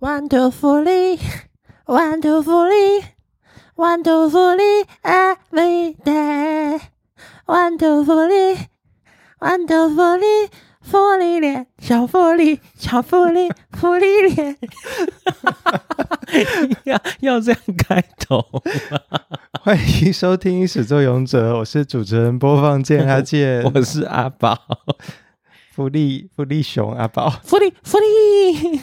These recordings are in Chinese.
One two 福利，One two 福利，One two 福利，Every day，One two 福利，One two 福利，福利连小福利，小福利，福利连，要要这样开头吗？欢迎收听《始作俑者》，我是主持人，播放键阿健，我是阿宝，福利福利熊阿宝，福利福利。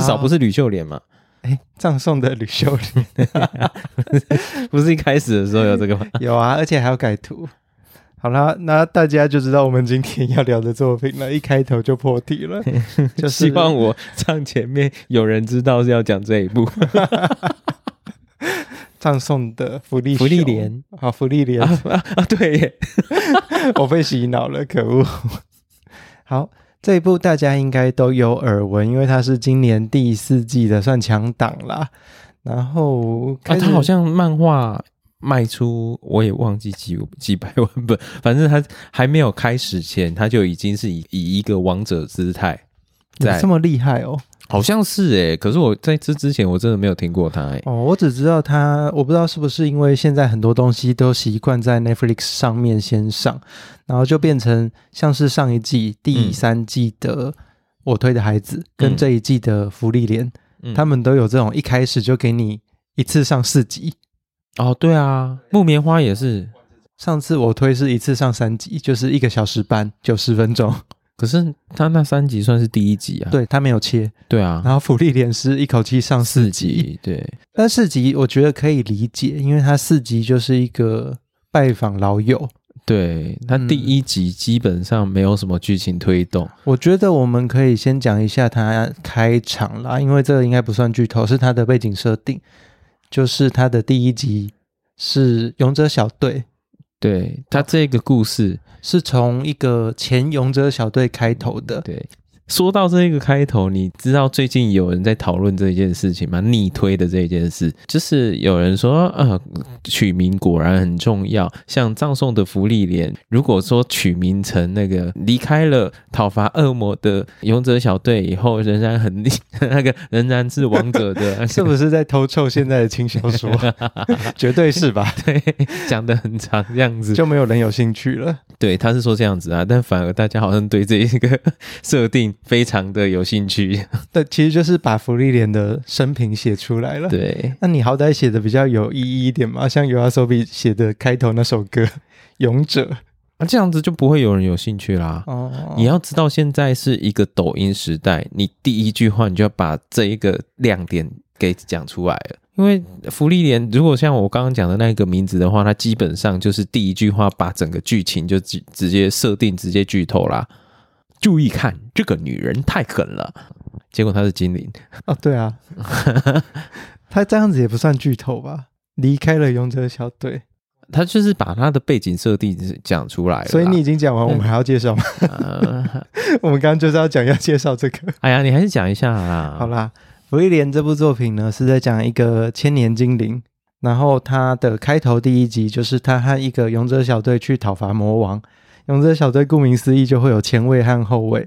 至少不是吕秀莲嘛？哎，葬送的吕秀莲，不是一开始的时候有这个吗？有啊，而且还要改图。好啦，那大家就知道我们今天要聊的作品了。一开头就破题了，就希望我唱前面有人知道是要讲这一部。葬送的福利福利莲，好，福利莲啊啊！对耶，我被洗脑了，可恶。好。这一部大家应该都有耳闻，因为它是今年第四季的算强档啦。然后啊，它好像漫画卖出，我也忘记几几百万本，反正它还没有开始前，它就已经是以以一个王者姿态在，这么厉害哦。好像是诶、欸，可是我在这之前我真的没有听过他诶、欸。哦，我只知道他，我不知道是不是因为现在很多东西都习惯在 Netflix 上面先上，然后就变成像是上一季第三季的我推的孩子，嗯、跟这一季的福利莲，嗯、他们都有这种一开始就给你一次上四集。哦，对啊，木棉花也是，上次我推是一次上三集，就是一个小时半，九十分钟。可是他那三集算是第一集啊，对，他没有切，对啊。然后福利连是一口气上四集，四集，对。但四集我觉得可以理解，因为他四集就是一个拜访老友。对，他第一集基本上没有什么剧情推动。嗯，我觉得我们可以先讲一下他开场啦，因为这个应该不算剧透，是他的背景设定，就是他的第一集是勇者小队。对，他这个故事是从一个前勇者小队开头的。对。说到这个开头，你知道最近有人在讨论这件事情吗？逆推的这件事，就是有人说，呃，取名果然很重要。像葬送的芙莉莲，如果说取名成那个离开了讨伐恶魔的勇者小队以后，仍然很厉，那个仍然是王者的，是不是在偷臭现在的轻小说？绝对是吧？对，讲的很长这样子，就没有人有兴趣了。对，他是说这样子啊，但反而大家好像对这一个设定。非常的有兴趣，对，其实就是把福利莲的生平写出来了。对，那你好歹写的比较有意义一点嘛，像 YOASOBI 写的开头那首歌《勇者》，那这样子就不会有人有兴趣啦。哦，你要知道现在是一个抖音时代，你第一句话你就要把这一个亮点给讲出来了。因为福利莲如果像我刚刚讲的那个名字的话，它基本上就是第一句话把整个剧情就直直接设定，直接剧透啦。注意看，这个女人太狠了。结果她是精灵 哦，对啊，她这样子也不算剧透吧？离开了勇者小队，她就是把她的背景设定讲出来了。所以你已经讲完，我们还要介绍吗？呃、我们刚刚就是要讲要介绍这个。哎呀，你还是讲一下啦。好啦，芙莉莲这部作品呢，是在讲一个千年精灵，然后它的开头第一集就是他和一个勇者小队去讨伐魔王。勇者小队顾名思义就会有前卫和后卫，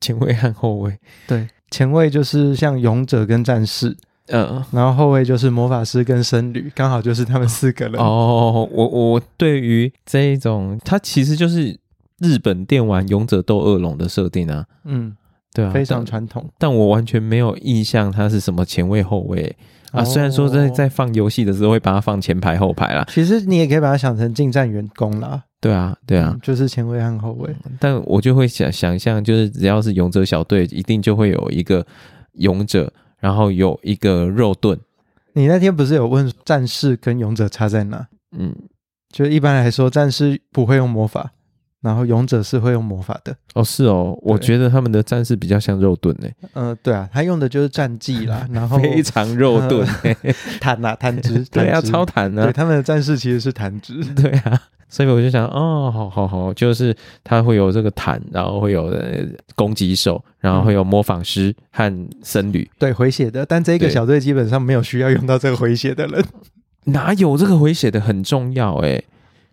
前卫和后卫，对，前卫就是像勇者跟战士，嗯，然后后卫就是魔法师跟僧侣，刚好就是他们四个人。哦，我我对于这一种，它其实就是日本电玩勇者斗恶龙的设定啊，嗯，对啊，非常传统，但我完全没有印象它是什么前卫后卫啊。虽然说在在放游戏的时候会把它放前排后排啦，其实你也可以把它想成近战员工啦。对啊，对啊，嗯、就是前卫和后卫。但我就会想想象，就是只要是勇者小队，一定就会有一个勇者，然后有一个肉盾。你那天不是有问战士跟勇者差在哪？嗯，就一般来说，战士不会用魔法，然后勇者是会用魔法的。哦，是哦，我觉得他们的战士比较像肉盾诶。嗯、呃，对啊，他用的就是战技啦，然后非常肉盾，弹啊弹指，对啊，超弹啊。对，他们的战士其实是弹指，对啊。所以我就想，哦，好好好，就是他会有这个坦，然后会有攻击手，然后会有模仿师和僧侣，对，回血的。但这个小队基本上没有需要用到这个回血的人，哪有这个回血的很重要？诶，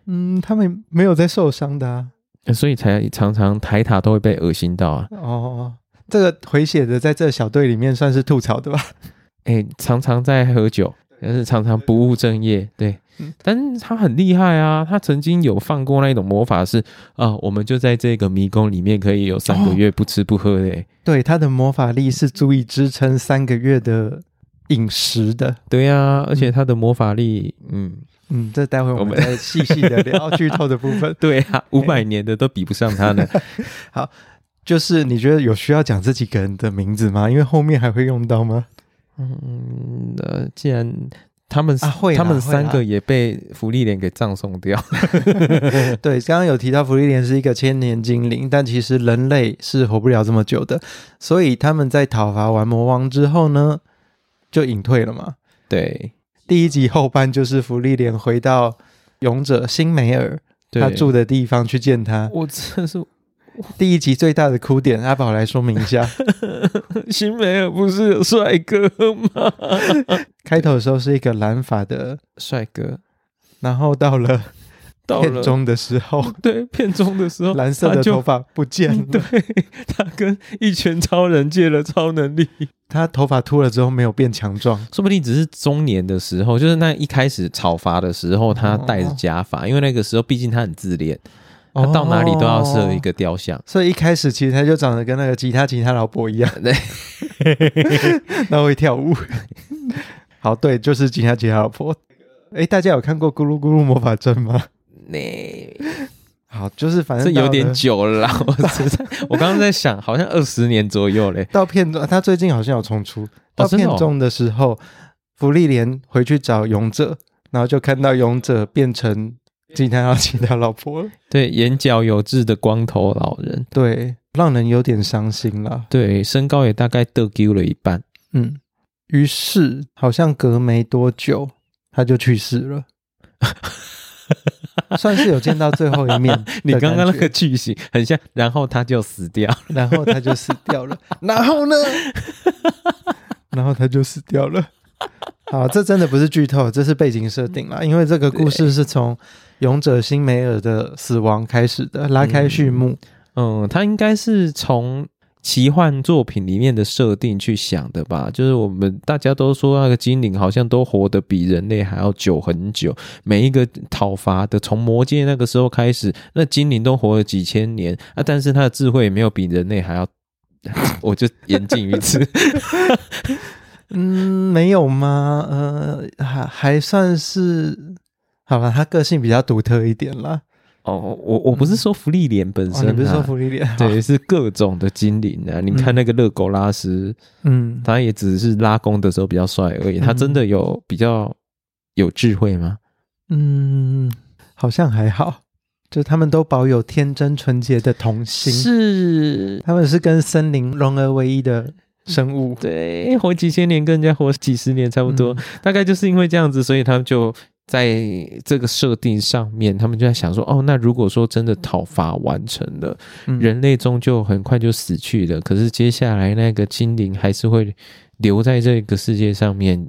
嗯，他们没有在受伤的啊，所以才常常抬塔都会被恶心到啊。哦，这个回血的在这小队里面算是吐槽对吧？哎、欸，常常在喝酒，但是常常不务正业。对，嗯、但是他很厉害啊！他曾经有放过那一种魔法是啊，我们就在这个迷宫里面可以有三个月不吃不喝的、欸哦。对，他的魔法力是足以支撑三个月的饮食的。对呀、啊，而且他的魔法力，嗯嗯，这待会我们再细细的聊剧透的部分。对啊，五百年的都比不上他呢。好，就是你觉得有需要讲这几个人的名字吗？因为后面还会用到吗？嗯，呃，既然他们、啊、会他们三个也被福利莲给葬送掉。对，刚刚有提到福利莲是一个千年精灵，但其实人类是活不了这么久的，所以他们在讨伐完魔王之后呢，就隐退了嘛。对，第一集后半就是芙莉莲回到勇者辛梅尔他住的地方去见他。我真是。第一集最大的哭点，阿宝来说明一下。辛梅尔不是有帅哥吗？开头的时候是一个蓝发的帅哥，然后到了片中的时候，对，片中的时候，蓝色的头发不见了。对，他跟一拳超人借了超能力，他头发秃了之后没有变强壮，说不定只是中年的时候，就是那一开始讨伐的时候，他戴着假发，哦、因为那个时候毕竟他很自恋。他到哪里都要设一个雕像，哦，所以一开始其实他就长得跟那个吉他吉他老婆一样，对，那会跳舞。好，对，就是吉他吉他老婆。哎，大家有看过《咕噜咕噜魔法阵》吗？那 好，就是反正这有点久了啦。我在，我刚刚在想，好像二十年左右嘞。到片中，他最近好像有重出。到片中的时候，芙莉莲回去找勇者，然后就看到勇者变成。今天要请他老婆了，对，眼角有痣的光头老人，对，让人有点伤心了。对，身高也大概得丢了一半。嗯，于是好像隔没多久他就去世了，算是有见到最后一面。你刚刚那个剧情很像，然后他就死掉，然后他就死掉了，然后 呢？然后他就死掉了。好，这真的不是剧透，这是背景设定啦。因为这个故事是从勇者辛梅尔的死亡开始的，拉开序幕。嗯，他应该是从奇幻作品里面的设定去想的吧？就是我们大家都说那个精灵好像都活得比人类还要久很久，每一个讨伐的，从魔界那个时候开始，那精灵都活了几千年啊，但是他的智慧也没有比人类还要，我就言尽于此。嗯，没有吗？呃，还还算是好吧。他个性比较独特一点啦。哦，我我不是说芙莉莲本身、啊，你不是说芙莉莲，对，是各种的精灵啊。你看那个勒狗拉斯，嗯，他也只是拉弓的时候比较帅而已。他真的有比较有智慧吗？嗯，好像还好，就他们都保有天真纯洁的童心，是他们是跟森林融而为一的。生物对，活几千年跟人家活几十年差不多，嗯、大概就是因为这样子，所以他们就在这个设定上面，他们就在想说，哦，那如果说真的讨伐完成了，嗯、人类终究很快就死去了，可是接下来那个精灵还是会留在这个世界上面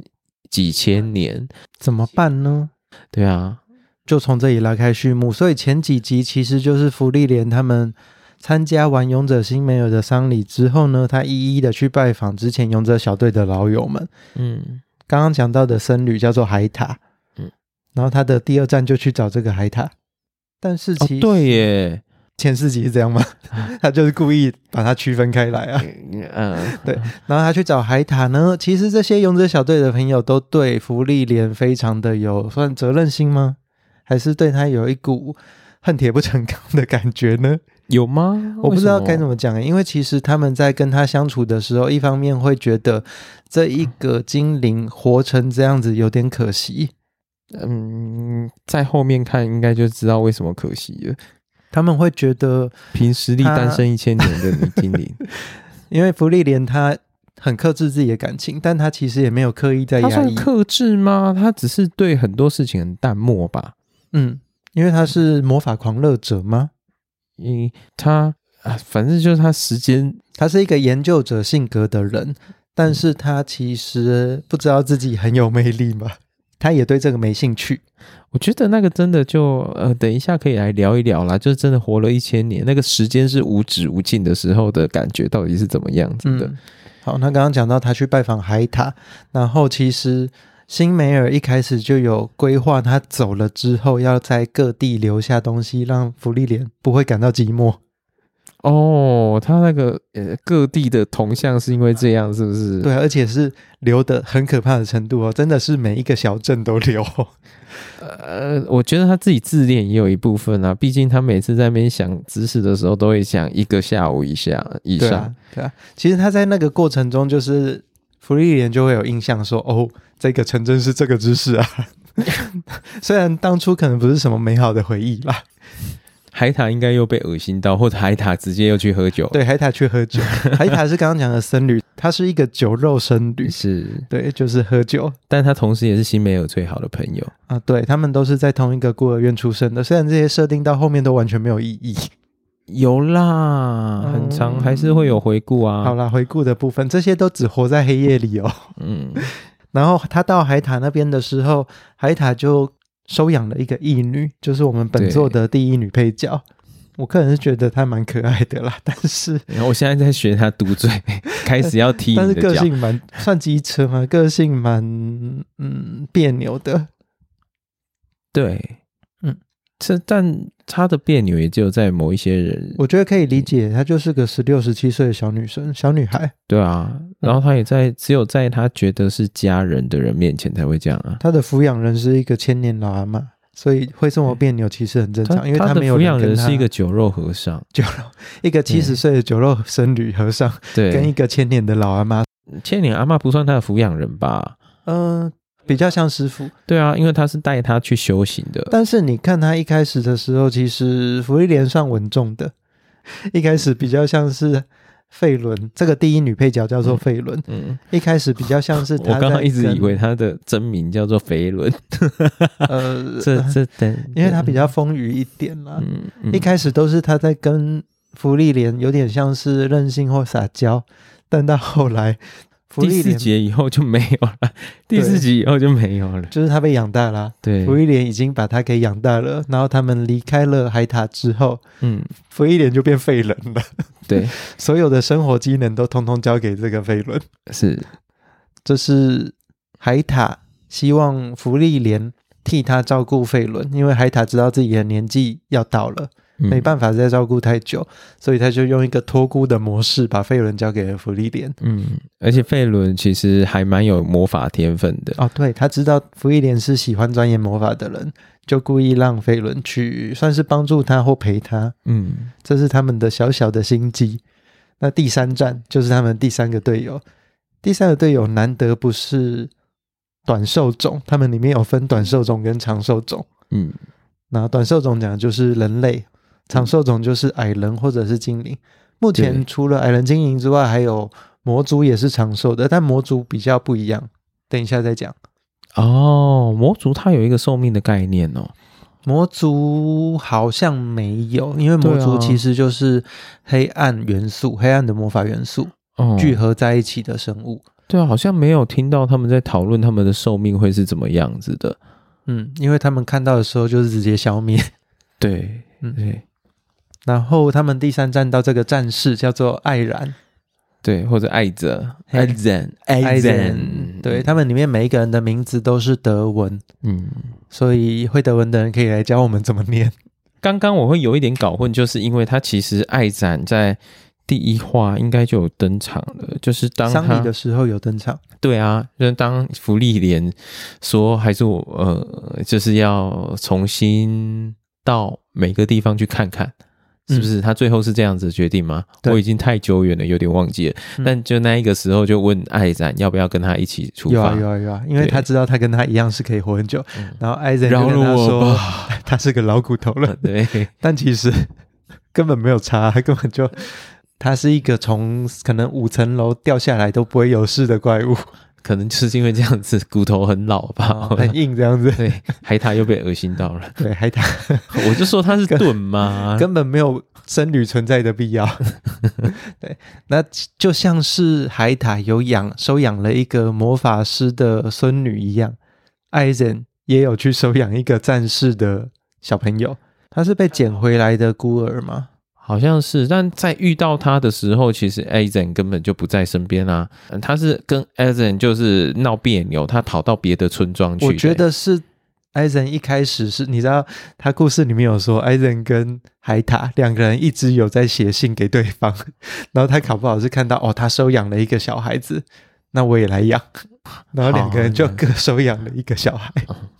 几千年，怎么办呢？对啊，就从这里拉开序幕，所以前几集其实就是芙莉莲他们。参加完勇者新梅尔的丧礼之后呢，他一一的去拜访之前勇者小队的老友们。嗯，刚刚讲到的僧侣叫做海塔。嗯，然后他的第二站就去找这个海塔。但是其实、哦、对耶，前四集是这样吗？他就是故意把它区分开来啊。嗯，对。然后他去找海塔呢，其实这些勇者小队的朋友都对芙莉莲非常的有算责任心吗？还是对他有一股恨铁不成钢的感觉呢？有吗？我不知道该怎么讲，因为其实他们在跟他相处的时候，一方面会觉得这一个精灵活成这样子有点可惜。嗯，在后面看应该就知道为什么可惜了。他们会觉得凭实力单身一千年的女精灵，因为芙莉莲她很克制自己的感情，但她其实也没有刻意在压抑。克制吗？她只是对很多事情很淡漠吧。嗯，因为她是魔法狂热者吗？因为他啊，反正就是她时间，她是一个研究者性格的人，但是她其实不知道自己很有魅力嘛。他也对这个没兴趣。我觉得那个真的就呃，等一下可以来聊一聊啦。就是真的活了一千年，那个时间是无止无尽的时候的感觉，到底是怎么样子的？嗯、好，那刚刚讲到他去拜访海塔，然后其实辛梅尔一开始就有规划，他走了之后要在各地留下东西，让芙莉莲不会感到寂寞。哦，他那个呃各地的铜像是因为这样，是不是？对，而且是留的很可怕的程度哦，真的是每一个小镇都留。呃，我觉得他自己自恋也有一部分啊，毕竟他每次在那边想知识的时候，都会想一个下午以下以上。对啊，对啊，其实他在那个过程中，就是福利莲就会有印象说，哦，这个城镇是这个知识啊。虽然当初可能不是什么美好的回忆吧。海塔应该又被恶心到，或者海塔直接又去喝酒。对，海塔去喝酒。海塔是刚刚讲的僧侣，他是一个酒肉僧侣，是对，就是喝酒。但他同时也是新梅尔最好的朋友啊。对，他们都是在同一个孤儿院出生的，虽然这些设定到后面都完全没有意义。有啦，很长，还是会有回顾啊。嗯、好啦，回顾的部分，这些都只活在黑夜里哦。嗯。然后他到海塔那边的时候，海塔就。收养了一个义女，就是我们本作的第一女配角。我个人是觉得她蛮可爱的啦，但是我现在在学她嘟嘴，开始要踢。但是个性蛮算机车嘛，个性蛮嗯别扭的。对，嗯，这但她的别扭也只有在某一些人，我觉得可以理解，她就是个十六、十七岁的小女生、小女孩。对啊。然后她也在只有在她觉得是家人的人面前才会这样啊。她的抚养人是一个千年老阿妈，所以会这么别扭其实很正常，因为她没有抚养人是一个酒肉和尚，酒肉一个七十岁的酒肉僧侣和尚，对，跟一个千年的老阿妈。千年阿妈不算她的抚养人吧？嗯、呃，比较像师傅。对啊，因为他是带他去修行的。但是你看他一开始的时候，其实芙莉莲算稳重的，一开始比较像是。费伦这个第一女配角叫做费伦，嗯，嗯，一开始比较像是 他，我刚刚一直以为她的真名叫做肥伦，呃，这这等，因为她比较丰腴一点啦，嗯，嗯，一开始都是他在跟芙莉莲有点像是任性或撒娇，但到后来。第四集以后就没有了，第四集以后就没有了，就是他被养大了。对，芙莉莲已经把他给养大了，然后他们离开了海塔之后，嗯，芙莉莲就变废人了。对，所有的生活机能都通通交给这个废轮。是，这是海塔希望福利莲替他照顾费伦，因为海塔知道自己的年纪要到了。没办法再照顾太久，所以他就用一个托孤的模式把费伦交给了芙莉莲。嗯，而且费伦其实还蛮有魔法天分的哦。对，他知道芙莉莲是喜欢钻研魔法的人，就故意让费伦去算是帮助他或陪他。嗯，这是他们的小小的心机。那第三站就是他们第三个队友，第三个队友难得不是短寿种，他们里面有分短寿种跟长寿种。嗯，那短寿种讲的就是人类。长寿种就是矮人或者是精灵。目前除了矮人、精灵之外，还有魔族也是长寿的，但魔族比较不一样。等一下再讲。哦，魔族它有一个寿命的概念哦。魔族好像没有，因为魔族其实就是黑暗元素、黑暗的魔法元素聚合在一起的生物。对啊，好像没有听到他们在讨论他们的寿命会是怎么样子的。嗯，因为他们看到的时候就是直接消灭。对，嗯，对。然后他们第三站到这个战士叫做艾然，对，或者艾泽，艾泽，艾泽，对，他们里面每一个人的名字都是德文，嗯，所以会德文的人可以来教我们怎么念。刚刚我会有一点搞混，就是因为他其实艾展在第一话应该就有登场了，就是当他丧礼的时候有登场。对啊，就是当福利莲说还是我呃，就是要重新到每个地方去看看。是不是他最后是这样子决定吗？我已经太久远了，有点忘记了。嗯、但就那一个时候，就问艾赞要不要跟他一起出发？有啊有啊有啊，因为他知道他跟他一样是可以活很久。然后艾赞就跟他说，他是个老骨头了。对，但其实根本没有差，他根本就他是一个从可能五层楼掉下来都不会有事的怪物。可能就是因为这样子，骨头很老吧，哦、很硬这样子。对，海獭又被恶心到了。对，海獭，我就说它是盾嘛，根本没有僧侣存在的必要。对，那就像是海獭有养收养了一个魔法师的孙女一样，艾森也有去收养一个战士的小朋友，他是被捡回来的孤儿吗？好像是，但在遇到他的时候，其实艾森根本就不在身边啊。他是跟艾森就是闹别扭，他逃到别的村庄去。我觉得是。艾森一开始是你知道，他故事里面有说，艾森跟海塔两个人一直有在写信给对方，然后他考不好是看到哦，他收养了一个小孩子，那我也来养，然后两个人就各收养了一个小孩，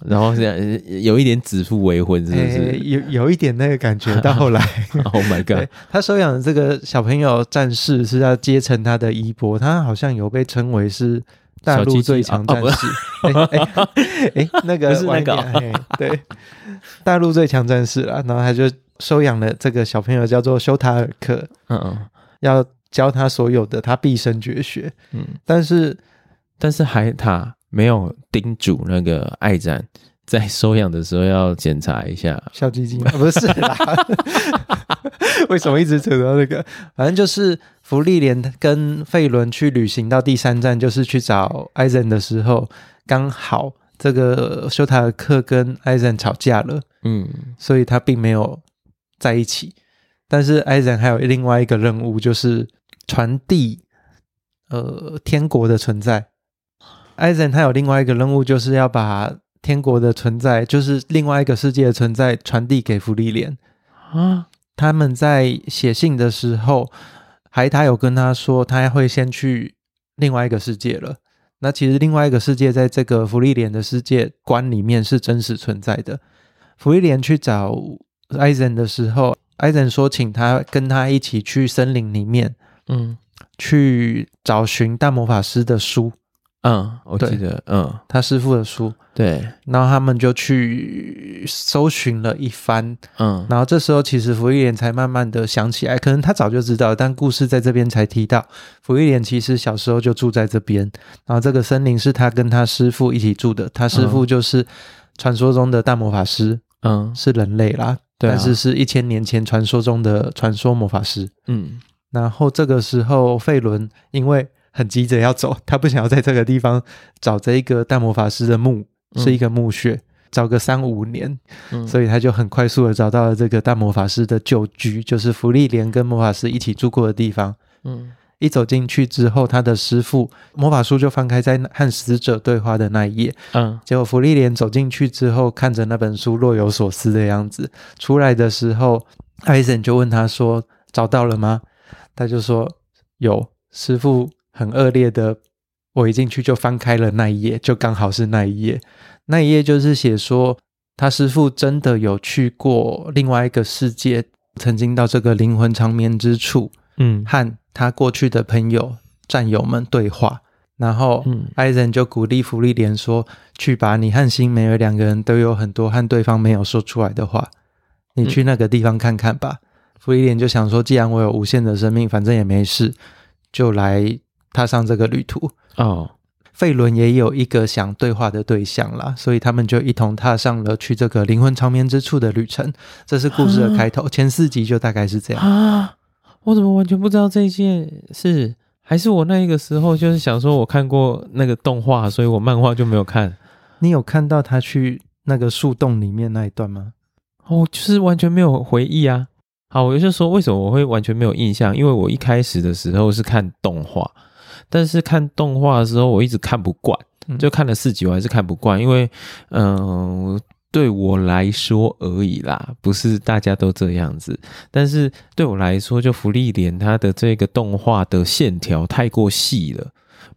然后这样有一点指腹为婚，是不是？欸、有有一点那个感觉。到后来，Oh my God，他收养的这个小朋友战士是要接承他的衣钵，他好像有被称为是。大陆最强战士，哎哎哎，那个是那个、哦，对，大陆最强战士了。然后他就收养了这个小朋友，叫做修塔尔克，嗯嗯，要教他所有的他毕生绝学，嗯，但是但是海塔没有叮嘱那个艾赞在收养的时候要检查一下小鸡鸡吗？不是啦，为什么一直扯到那个？反正就是。芙莉莲跟费伦去旅行到第三站，就是去找艾森的时候，刚好这个修塔尔克跟艾森吵架了，嗯，所以他并没有在一起。但是艾森还有另外一个任务，就是传递呃天国的存在。艾森他有另外一个任务，就是要把天国的存在，就是另外一个世界的存在传递给芙莉莲啊。他们在写信的时候。海塔有跟他说，他会先去另外一个世界了。那其实另外一个世界，在这个福利莲的世界观里面是真实存在的。福利莲去找艾森的时候，艾森说请他跟他一起去森林里面，嗯，去找寻大魔法师的书。嗯，我记得，嗯，他师傅的书，对，然后他们就去搜寻了一番，嗯，然后这时候其实芙莉莲才慢慢的想起来，可能他早就知道，但故事在这边才提到，芙莉莲其实小时候就住在这边，然后这个森林是他跟他师傅一起住的，他师傅就是传说中的大魔法师，嗯，是人类啦，对啊，但是是一千年前传说中的传说魔法师，嗯，然后这个时候费伦因为。很急着要走，他不想要在这个地方找这一个大魔法师的墓，嗯、是一个墓穴，找个三五年，嗯、所以他就很快速的找到了这个大魔法师的旧居，就是芙莉莲跟魔法师一起住过的地方。嗯，一走进去之后，他的师傅魔法书就翻开在和死者对话的那一页。嗯，结果芙莉莲走进去之后，看着那本书若有所思的样子，出来的时候，艾森就问他说：“找到了吗？”他就说：“有，师傅。”很恶劣的，我一进去就翻开了那一页，就刚好是那一页。那一页就是写说，他师傅真的有去过另外一个世界，曾经到这个灵魂长眠之处，嗯，和他过去的朋友、战友们对话。然后，嗯，艾森就鼓励芙莉莲说：“去吧，你和辛梅尔两个人都有很多和对方没有说出来的话，你去那个地方看看吧。”芙莉莲就想说：“既然我有无限的生命，反正也没事，就来。”踏上这个旅途哦，费伦也有一个想对话的对象啦，所以他们就一同踏上了去这个灵魂长眠之处的旅程。这是故事的开头，啊、前四集就大概是这样啊。我怎么完全不知道这件事？还是我那一个时候就是想说，我看过那个动画，所以我漫画就没有看。你有看到他去那个树洞里面那一段吗？哦，就是完全没有回忆啊。好，我就说为什么我会完全没有印象？因为我一开始的时候是看动画。但是看动画的时候，我一直看不惯，就看了四集，我还是看不惯，因为，嗯、呃，对我来说而已啦，不是大家都这样子。但是对我来说，就福利莲它的这个动画的线条太过细了，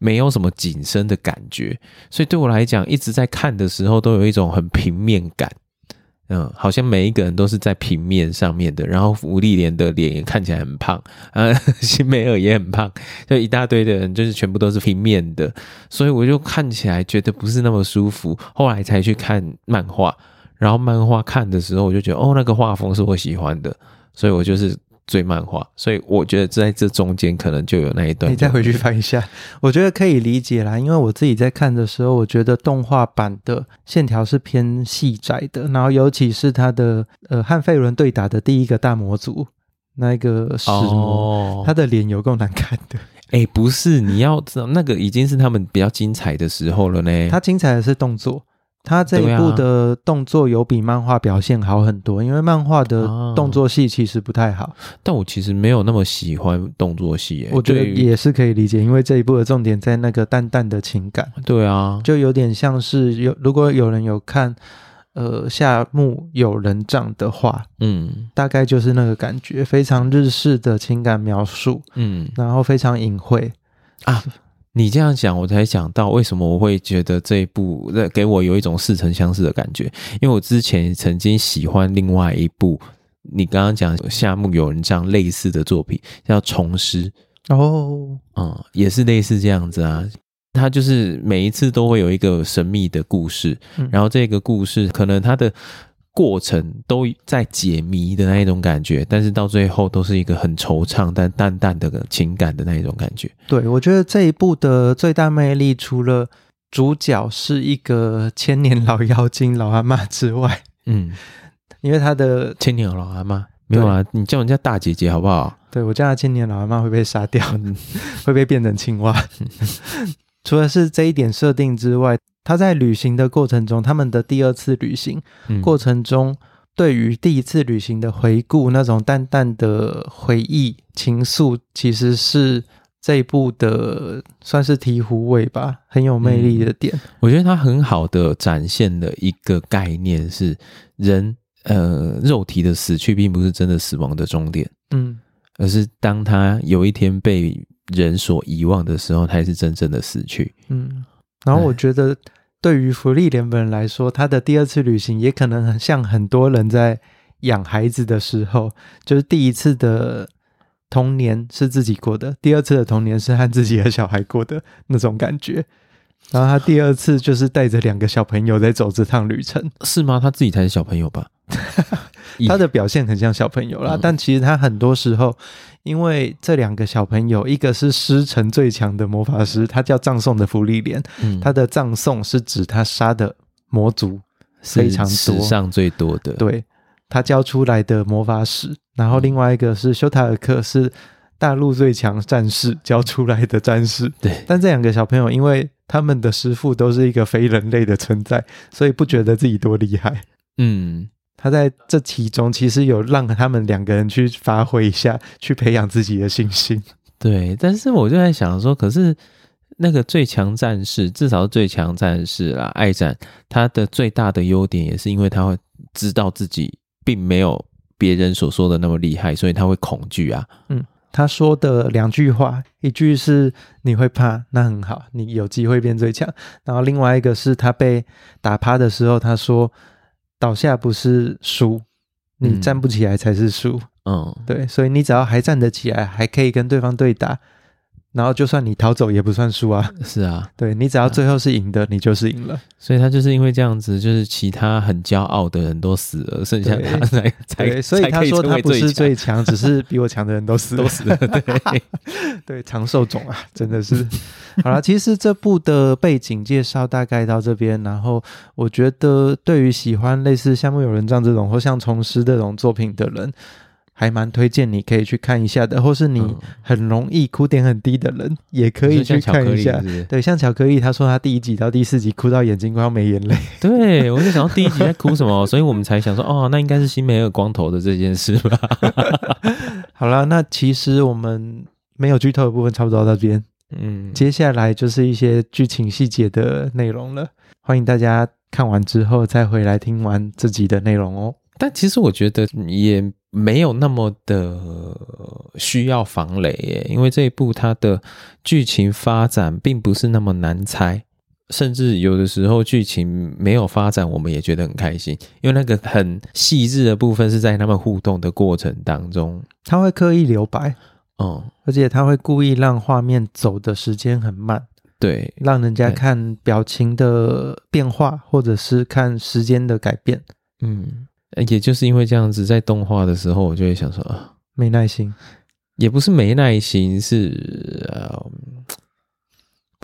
没有什么紧身的感觉，所以对我来讲，一直在看的时候都有一种很平面感。嗯，好像每一个人都是在平面上面的，然后芙丽莲的脸也看起来很胖，啊，辛美尔也很胖，就一大堆的人就是全部都是平面的，所以我就看起来觉得不是那么舒服。后来才去看漫画，然后漫画看的时候，我就觉得哦，那个画风是我喜欢的，所以我就是。追漫画，所以我觉得在这中间可能就有那一段。你再回去翻一下，我觉得可以理解啦。因为我自己在看的时候，我觉得动画版的线条是偏细窄的，然后尤其是他的呃和费伦对打的第一个大魔族那个石魔，他、哦、的脸有够难看的。哎、欸，不是，你要知道那个已经是他们比较精彩的时候了呢。他精彩的是动作。他这一部的动作有比漫画表现好很多，因为漫画的动作戏其实不太好。啊，但我其实没有那么喜欢动作戏，我觉得也是可以理解，因为这一部的重点在那个淡淡的情感。对啊，就有点像是有如果有人有看呃夏目友人帐的话，嗯，大概就是那个感觉，非常日式的情感描述，嗯，然后非常隐晦啊。你这样讲，我才想到为什么我会觉得这一部给我有一种似曾相识的感觉，因为我之前曾经喜欢另外一部你刚刚讲夏目友人帐类似的作品，叫《虫师》哦，嗯，也是类似这样子啊，它就是每一次都会有一个神秘的故事，然后这个故事可能它的。过程都在解谜的那一种感觉，但是到最后都是一个很惆怅但淡淡的情感的那一种感觉。对，我觉得这一部的最大魅力，除了主角是一个千年老妖精老阿妈之外，嗯，因为他的千年老阿妈没有啊，你叫人家大姐姐好不好？对，我叫他千年老阿妈会被杀掉，会被变成青蛙。除了是这一点设定之外。他在旅行的过程中，他们的第二次旅行过程中，对于第一次旅行的回顾，那种淡淡的回忆情愫，其实是这一部的算是醍醐味吧，很有魅力的点。嗯，我觉得他很好的展现了一个概念，是人呃肉体的死去，并不是真的死亡的终点，嗯，而是当他有一天被人所遗忘的时候，他才是真正的死去，嗯。然后我觉得，对于福利莲本人来说，他的第二次旅行也可能很像很多人在养孩子的时候，就是第一次的童年是自己过的，第二次的童年是和自己的小孩过的那种感觉。然后他第二次就是带着两个小朋友在走这趟旅程，是吗？他自己才是小朋友吧？他的表现很像小朋友啦，嗯、但其实他很多时候，因为这两个小朋友，一个是师承最强的魔法师，他叫葬送的芙莉莲，嗯、他的葬送是指他杀的魔族非常多，史上最多的，对，他教出来的魔法史。然后另外一个是修塔尔克，是大陆最强战士教出来的战士，对。但这两个小朋友，因为他们的师傅都是一个非人类的存在，所以不觉得自己多厉害，嗯。他在这其中其实有让他们两个人去发挥一下，去培养自己的信心。对，但是我就在想说，可是那个最强战士，至少是最强战士啦，爱战他的最大的优点也是因为他会知道自己并没有别人所说的那么厉害，所以他会恐惧啊。嗯，他说的两句话，一句是你会怕，那很好，你有机会变最强。然后另外一个是他被打趴的时候，他说。倒下不是输，你站不起来才是输。嗯，对，所以你只要还站得起来，还可以跟对方对打。然后，就算你逃走也不算输啊！是啊，对，你只要最后是赢的，啊、你就是赢了。所以他就是因为这样子，就是其他很骄傲的人都死了，剩下他才才。所以他说他不是最强，只是比我强的人都死了，都死了。对 对，长寿种啊，真的是。好了，其实这部的背景介绍大概到这边，然后我觉得对于喜欢类似《夏目友人帐》这种或像《虫师》这种作品的人。还蛮推荐你可以去看一下的，或是你很容易哭点很低的人，嗯、也可以去看一下。对，像巧克力，他说他第一集到第四集哭到眼睛快要没眼泪。对，我就想到第一集在哭什么，所以我们才想说，哦，那应该是新梅尔光头的这件事吧。好了，那其实我们没有剧透的部分差不多到这边，嗯，接下来就是一些剧情细节的内容了。欢迎大家看完之后再回来听完这集的内容哦。但其实我觉得也没有那么的需要防雷耶，因为这一部它的剧情发展并不是那么难猜，甚至有的时候剧情没有发展，我们也觉得很开心，因为那个很细致的部分是在他们互动的过程当中，他会刻意留白，嗯，而且他会故意让画面走的时间很慢，对，让人家看表情的变化，或者是看时间的改变，嗯。也就是因为这样子，在动画的时候，我就会想说，啊，没耐心，也不是没耐心，是呃，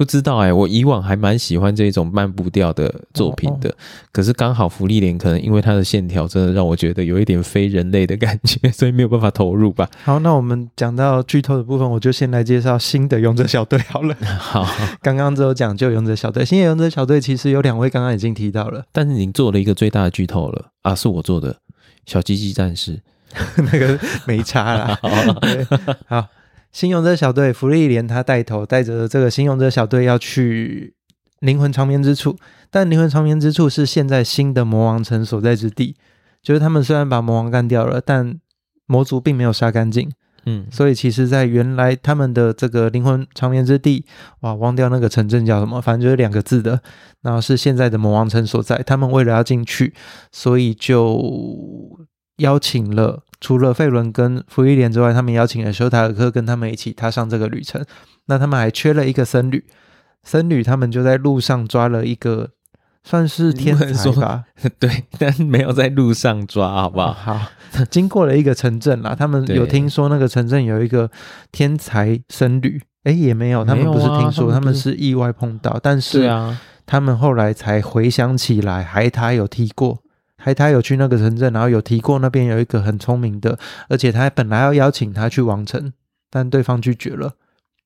不知道哎、欸，我以往还蛮喜欢这种慢步调的作品的，哦哦可是刚好福利莲可能因为它的线条真的让我觉得有一点非人类的感觉，所以没有办法投入吧。好，那我们讲到剧透的部分，我就先来介绍新的勇者小队好了。好，刚刚只有讲旧勇者小队，新的勇者小队其实有两位刚刚已经提到了，但是已经做了一个最大的剧透了啊，是我做的小鸡鸡战士，那个没差啦。好。新勇者小队，福利连他带头带着这个新勇者小队要去灵魂长眠之处，但灵魂长眠之处是现在新的魔王城所在之地。就是他们虽然把魔王干掉了，但魔族并没有杀干净。嗯，所以其实，在原来他们的这个灵魂长眠之地，哇，忘掉那个城镇叫什么，反正就是两个字的，然后是现在的魔王城所在。他们为了要进去，所以就邀请了。除了费伦跟福伊莲之外，他们邀请了修塔尔克跟他们一起踏上这个旅程。那他们还缺了一个僧侣，僧侣他们就在路上抓了一个，算是天才吧？对，但没有在路上抓，好不好？好，经过了一个城镇啦，他们有听说那个城镇有一个天才僧侣，哎，也没有，他们不是听说，他们是意外碰到，但是啊，他们后来才回想起来，海塔有提过。还他有去那个城镇，然后有提过那边有一个很聪明的，而且他还本来要邀请他去王城，但对方拒绝了。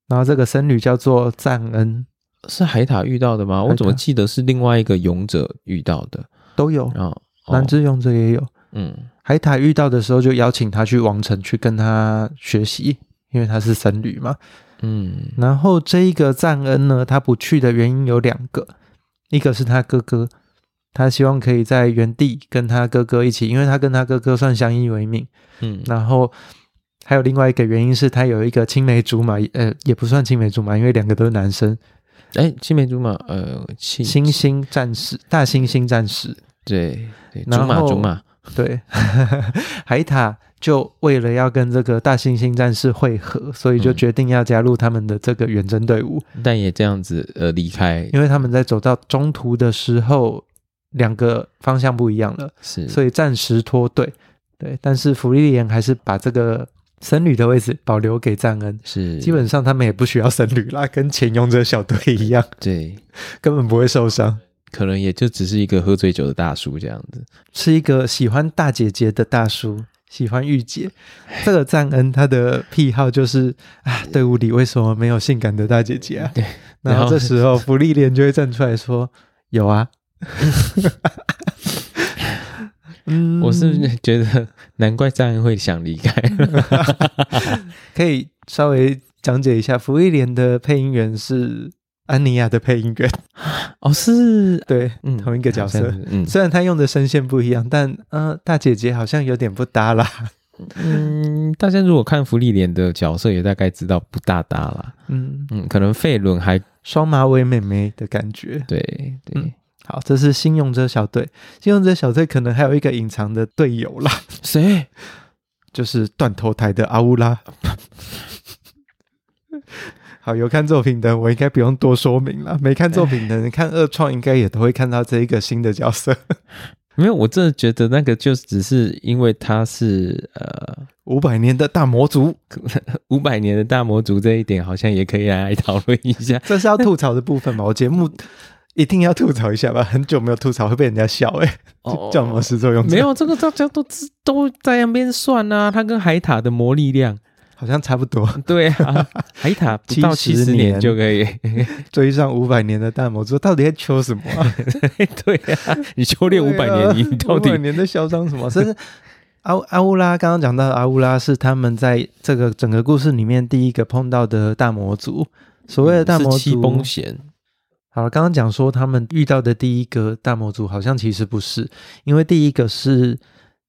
然后这个僧侣叫做赞恩，是海塔遇到的吗？我怎么记得是另外一个勇者遇到的？都有，哦，蓝之勇者也有。嗯，海塔遇到的时候就邀请他去王城去跟他学习，因为他是僧侣嘛。嗯，然后这一个赞恩呢，他不去的原因有两个，一个是他哥哥。他希望可以在原地跟他哥哥一起，因为他跟他哥哥算相依为命。嗯，然后还有另外一个原因是他有一个青梅竹马，呃，也不算青梅竹马，因为两个都是男生。哎，青梅竹马，呃，猩猩战士，大猩猩战士，对对，竹马竹马，对，海獭就为了要跟这个大猩猩战士会合，所以就决定要加入他们的这个远征队伍，嗯，但也这样子呃离开，因为他们在走到中途的时候。两个方向不一样了，是，所以暂时脱队。对，但是福利莲还是把这个僧侣的位置保留给赞恩。是，基本上他们也不需要僧侣啦，跟前勇者小队一样。对，根本不会受伤，可能也就只是一个喝醉酒的大叔这样子，是一个喜欢大姐姐的大叔，喜欢御姐。这个赞恩他的癖好就是啊，队伍里为什么没有性感的大姐姐啊？对，然后这时候福利莲就会站出来说：“有啊。” 嗯，我是觉得难怪张恩会想离开。可以稍微讲解一下，芙莉莲的配音员是安妮亚的配音员。哦，是，对，嗯，同一个角色。嗯，虽然他用的声线不一样，但呃，大姐姐好像有点不搭啦。嗯，大家如果看福利莲的角色，也大概知道不大搭啦。嗯嗯，可能费伦还双马尾妹妹的感觉。对对。嗯好，这是信用者小队。信用者小队可能还有一个隐藏的队友啦。谁？就是断头台的阿乌拉。好，有看作品的我应该不用多说明了。没看作品的人看二创应该也都会看到这一个新的角色。没有，我真的觉得那个就只是因为他是呃五百年的大魔族，五百年的大魔族这一点好像也可以来讨论一下。这是要吐槽的部分吧？我节目。一定要吐槽一下吧，很久没有吐槽会被人家笑哎、欸。哦，叫什么始作俑者？没有这个大家都都在那边算啊，他跟海塔的魔力量好像差不多。对啊，海塔不到 七十年就可以 追上五百年的大魔族，到底在求什么、啊？对啊，你修炼五百年，你到底五百年的嚣张什么？甚至阿阿乌拉刚刚讲到的阿乌拉是他们在这个整个故事里面第一个碰到的大魔族。所谓的大魔族，七风贤。好了，刚刚讲说他们遇到的第一个大魔族，好像其实不是，因为第一个是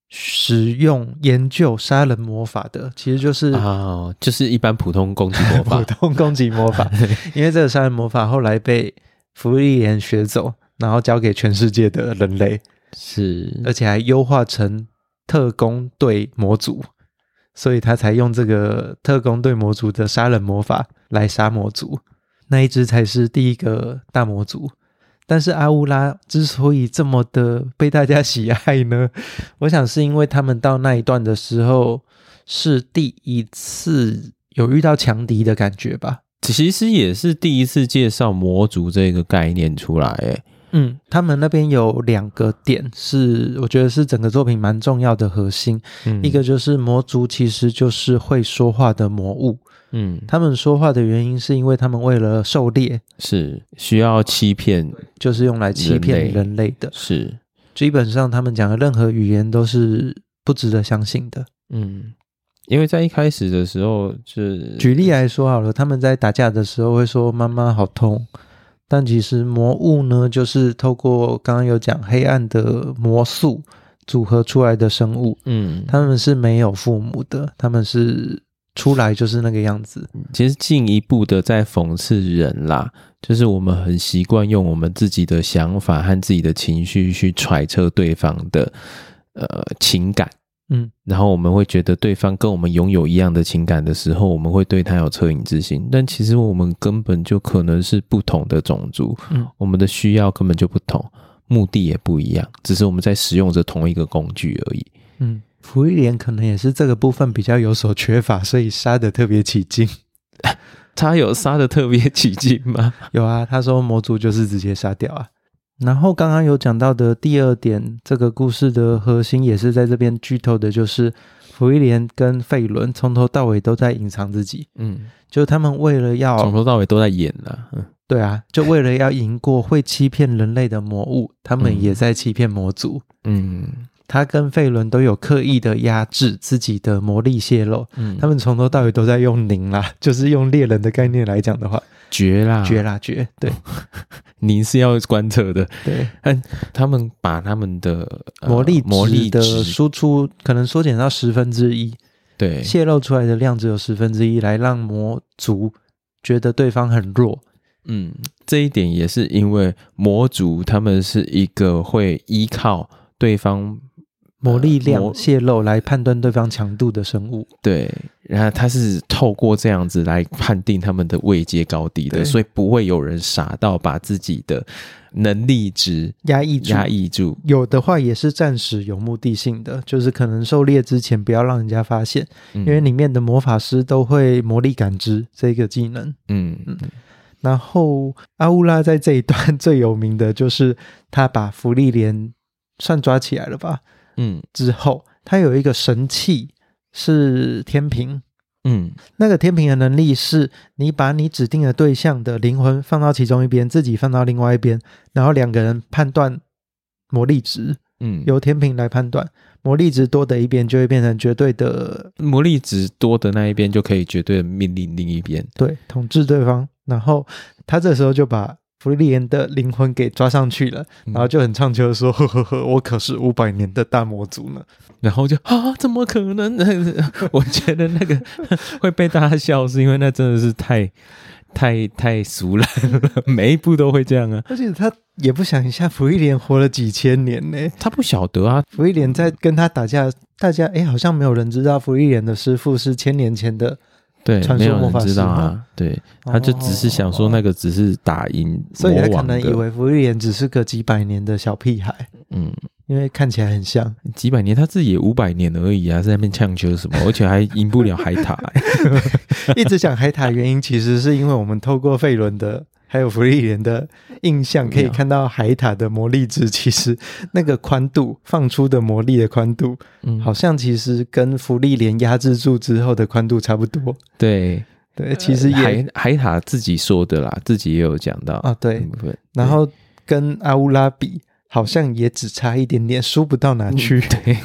使用研究杀人魔法的，其实就是啊、哦，就是一般普通攻击魔法，普通攻击魔法。因为这个杀人魔法后来被福利莲学走，然后交给全世界的人类，是，而且还优化成特工队魔族，所以他才用这个特工队魔族的杀人魔法来杀魔族。那一只才是第一个大魔族，但是阿乌拉之所以这么的被大家喜爱呢，我想是因为他们到那一段的时候是第一次有遇到强敌的感觉吧。其实也是第一次介绍魔族这个概念出来，哎，嗯，他们那边有两个点是我觉得是整个作品蛮重要的核心，嗯，一个就是魔族其实就是会说话的魔物，嗯，他们说话的原因是因为他们为了狩猎，是需要欺骗，就是用来欺骗人类。的，是。基本上他们讲的任何语言都是不值得相信的，嗯。因为在一开始的时候，是举例来说好了，他们在打架的时候会说“妈妈好痛”，但其实魔物呢，就是透过刚刚有讲黑暗的魔素组合出来的生物，嗯，他们是没有父母的，他们是出来就是那个样子。其实进一步的在讽刺人啦，就是我们很习惯用我们自己的想法和自己的情绪去揣测对方的呃情感。嗯，然后我们会觉得对方跟我们拥有一样的情感的时候，我们会对他有恻隐之心。但其实我们根本就可能是不同的种族，嗯，我们的需要根本就不同，目的也不一样，只是我们在使用着同一个工具而已。嗯，芙莉莲可能也是这个部分比较有所缺乏，所以杀的特别起劲。他有杀的特别起劲吗？有啊，他说魔族就是直接杀掉啊。然后刚刚有讲到的第二点，这个故事的核心也是在这边剧透的，就是福一莲跟费伦从头到尾都在隐藏自己。嗯，就他们为了要从头到尾都在演啊。嗯，对啊，就为了要赢过会欺骗人类的魔物，他们也在欺骗魔族。嗯，他跟费伦都有刻意的压制自己的魔力泄露。嗯，他们从头到尾都在用宁啦，就是用猎人的概念来讲的话。绝啦，绝啦，绝！对，你是要观测的，对。但他们把他们的魔力魔力的输出可能缩减到十分之一，对，泄露出来的量只有十分之一，来让魔族觉得对方很弱。嗯，这一点也是因为魔族他们是一个会依靠对方。魔力量泄露来判断对方强度的生物，对，然后他是透过这样子来判定他们的位阶高低的，所以不会有人傻到把自己的能力值压抑，压抑住。有的话也是暂时有目的性的，就是可能狩猎之前不要让人家发现，嗯，因为里面的魔法师都会魔力感知这个技能。嗯嗯，然后阿乌拉在这一段最有名的就是他把芙莉莲算抓起来了吧。嗯，之后他有一个神器是天平，嗯，那个天平的能力是你把你指定的对象的灵魂放到其中一边，自己放到另外一边，然后两个人判断魔力值，嗯，由天平来判断，魔力值多的一边就会变成绝对的，魔力值多的那一边就可以绝对的命令另一边，对，统治对方，然后他这时候就把。芙莉莲的灵魂给抓上去了，然后就很唱秋说：“ 呵呵呵，我可是五百年的大魔族呢。”然后就啊，怎么可能呢？我觉得那个 会被大家笑，是因为那真的是太、太、太俗烂了。每一步都会这样啊！而且他也不想一下，福利莲活了几千年呢，他不晓得啊。福利莲在跟他打架，大家哎，好像没有人知道福利莲的师傅是千年前的。对，没有人知道啊。对，他就只是想说那个只是打赢，所以他可能以为芙莉莲只是个几百年的小屁孩。嗯，因为看起来很像几百年，他自己也五百年而已啊，在那边呛球什么，而且还赢不了海塔。一直讲海塔原因，其实是因为我们透过费伦的。还有芙莉莲的印象，可以看到海塔的魔力值，其实那个宽度放出的魔力的宽度，嗯，好像其实跟芙莉莲压制住之后的宽度差不多。对对，其实也海海塔自己说的啦，自己也有讲到啊。对，然后跟阿乌拉比，好像也只差一点点，输不到哪去。嗯、对，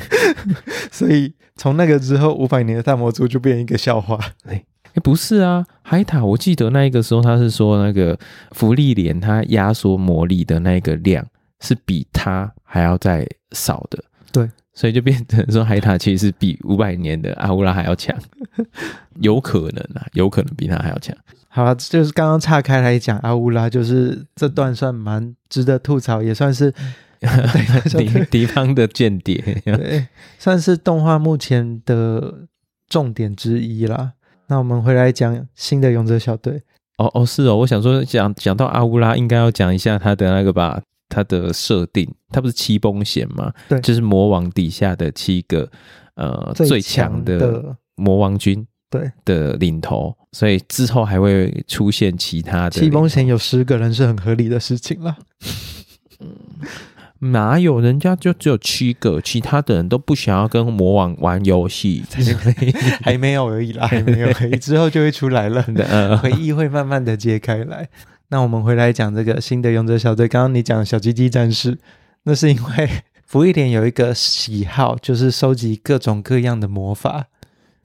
所以从那个之后，五百年的大魔族就变一个笑话。对。欸、不是啊，海塔，我记得那一个时候他是说那个芙莉莲他压缩魔力的那个量是比他还要再少的，对，所以就变成说海塔其实是比五百年的阿乌拉还要强，有可能啊，有可能比他还要强。好了，就是刚刚岔开来讲阿乌拉，就是这段算蛮值得吐槽，也算是 敌敌方的间谍，对，算是动画目前的重点之一啦。那我们回来讲新的勇者小队。哦哦，是哦，我想说讲讲到阿乌拉，应该要讲一下他的那个吧，他的设定，他不是七崩弦吗？对，就是魔王底下的七个呃最强的魔王军。对的领头，所以之后还会出现其他的。七崩险有十个人是很合理的事情了。哪有人家就只有七个，其他的人都不想要跟魔王玩游戏，还没有而已啦，还没有而已，之后就会出来了，回忆会慢慢的揭开来。那我们回来讲这个新的勇者小队，刚刚你讲小鸡鸡战士，那是因为福一点有一个喜好，就是收集各种各样的魔法。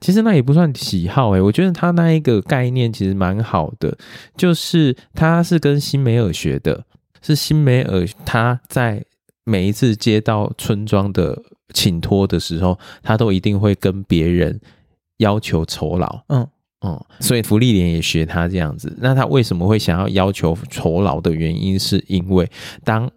其实那也不算喜好诶、欸，我觉得他那一个概念其实蛮好的，就是他是跟辛梅尔学的，是辛梅尔他在。每一次接到村庄的请托的时候，他都一定会跟别人要求酬劳。嗯嗯，所以福利莲也学他这样子。那他为什么会想要要求酬劳的原因，是因为当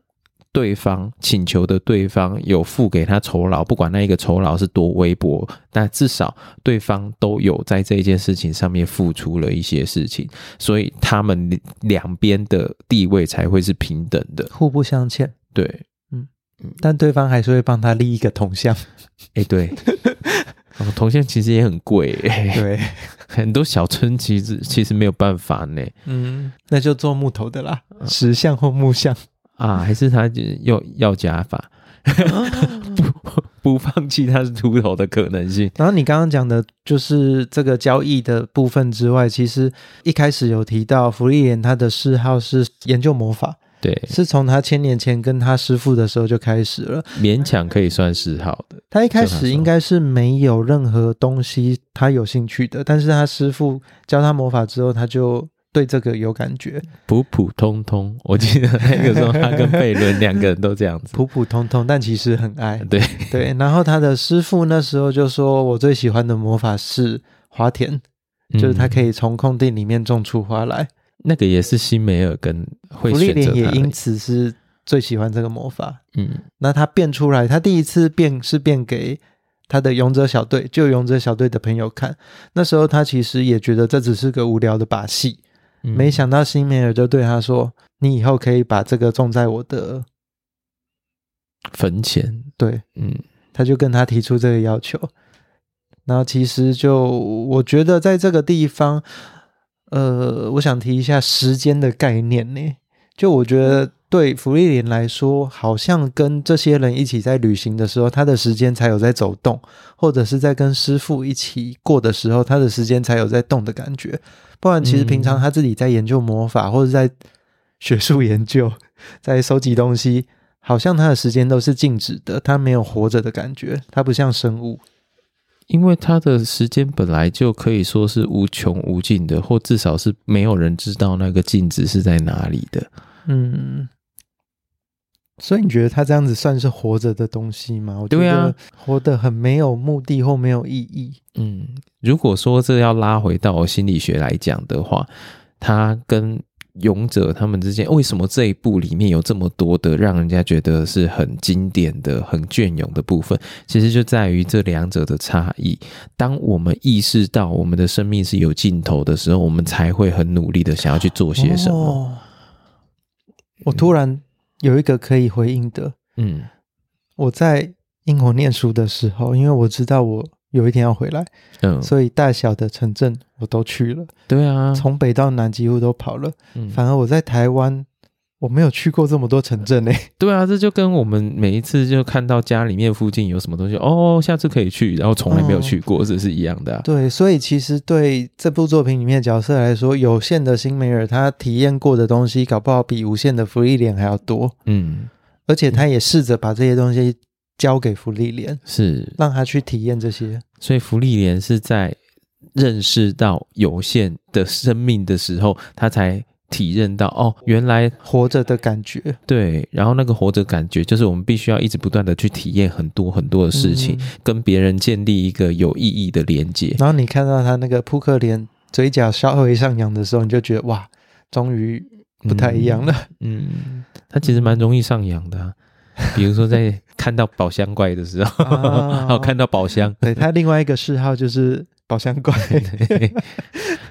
对方请求的对方有付给他酬劳，不管那一个酬劳是多微薄，但至少对方都有在这件事情上面付出了一些事情，所以他们两边的地位才会是平等的，互不相欠。对。但对方还是会帮他立一个铜像，哎，对，铜像其实也很贵，对，很多小村其实其实没有办法呢，嗯，那就做木头的啦，石像或木像 啊，还是他要要加法，不不放弃他是秃头的可能性。然后你刚刚讲的就是这个交易的部分之外，其实一开始有提到福利莲他的嗜好是研究魔法。对，是从他千年前跟他师傅的时候就开始了，勉强可以算是好的。他一开始应该是没有任何东西他有兴趣的，但是他师傅教他魔法之后，他就对这个有感觉。普普通通，我记得那个时候他跟贝伦两个人都这样子，普普通通，但其实很爱。对对，然后他的师傅那时候就说：“我最喜欢的魔法是花田，就是他可以从空地里面种出花来。”那个也是辛梅尔跟会选择他，芙莉莲也因此是最喜欢这个魔法。嗯，那他变出来，他第一次变是变给他的勇者小队，就勇者小队的朋友看。那时候他其实也觉得这只是个无聊的把戏，嗯、没想到辛梅尔就对他说：“你以后可以把这个种在我的坟前。”对，嗯，他就跟他提出这个要求。然后其实就我觉得在这个地方。呃，我想提一下时间的概念呢。就我觉得，对福利莲来说，好像跟这些人一起在旅行的时候，他的时间才有在走动；或者是在跟师傅一起过的时候，他的时间才有在动的感觉。不然，其实平常他自己在研究魔法，或者在学术研究，在收集东西，好像他的时间都是静止的，他没有活着的感觉，他不像生物。因为他的时间本来就可以说是无穷无尽的，或至少是没有人知道那个镜子是在哪里的。嗯，所以你觉得他这样子算是活着的东西吗？我觉得活得很没有目的或没有意义。嗯，如果说这要拉回到心理学来讲的话，他跟勇者他们之间，为什么这一部里面有这么多的让人家觉得是很经典的、很隽永的部分？其实就在于这两者的差异。当我们意识到我们的生命是有尽头的时候，我们才会很努力的想要去做些什么。哦，我突然有一个可以回应的，嗯，我在英国念书的时候，因为我知道我。有一天要回来，嗯，所以大小的城镇我都去了，对啊，从北到南几乎都跑了。嗯，反而我在台湾，我没有去过这么多城镇呢。对啊，这就跟我们每一次就看到家里面附近有什么东西，哦，下次可以去，然后从来没有去过，哦，这是一样的啊。对，所以其实对这部作品里面的角色来说，有限的辛梅尔他体验过的东西，搞不好比无限的芙利莲还要多。嗯，而且他也试着把这些东西。交给福利莲，是让他去体验这些，所以福利莲是在认识到有限的生命的时候，他才体认到哦，原来活着的感觉。对，然后那个活着感觉，就是我们必须要一直不断的去体验很多很多的事情，嗯、跟别人建立一个有意义的连接。然后你看到他那个扑克脸，嘴角稍微上扬的时候，你就觉得哇，终于不太一样了。嗯，嗯他其实蛮容易上扬的、啊。比如说，在看到宝箱怪的时候，还有 看到宝箱，对，他另外一个嗜好就是宝箱怪，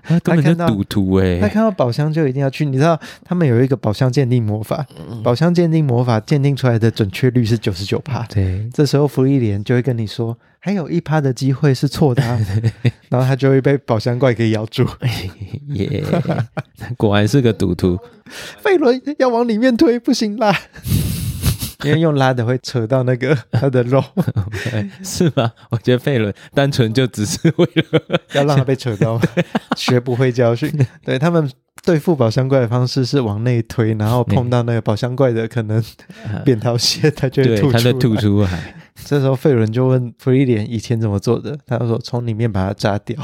他 根本就赌徒哎！他看到宝箱就一定要去。你知道他们有一个宝箱鉴定魔法，宝箱鉴定魔法鉴定出来的准确率是九十九趴。对，这时候芙莉莲就会跟你说，还有一趴的机会是错的，然后他就会被宝箱怪给咬住。耶，果然是个赌徒。费伦要往里面推，不行啦。因为用拉的会扯到那个 他的肉，是吗？我觉得费伦单纯就只是为了 要让他被扯到，学不会教训。对，他们对付宝箱怪的方式是往内推，然后碰到那个宝箱怪的可能扁桃腺，它就会吐出来。吐出来。这时候费伦就问弗利莲以前怎么做的，他就说从里面把它炸掉。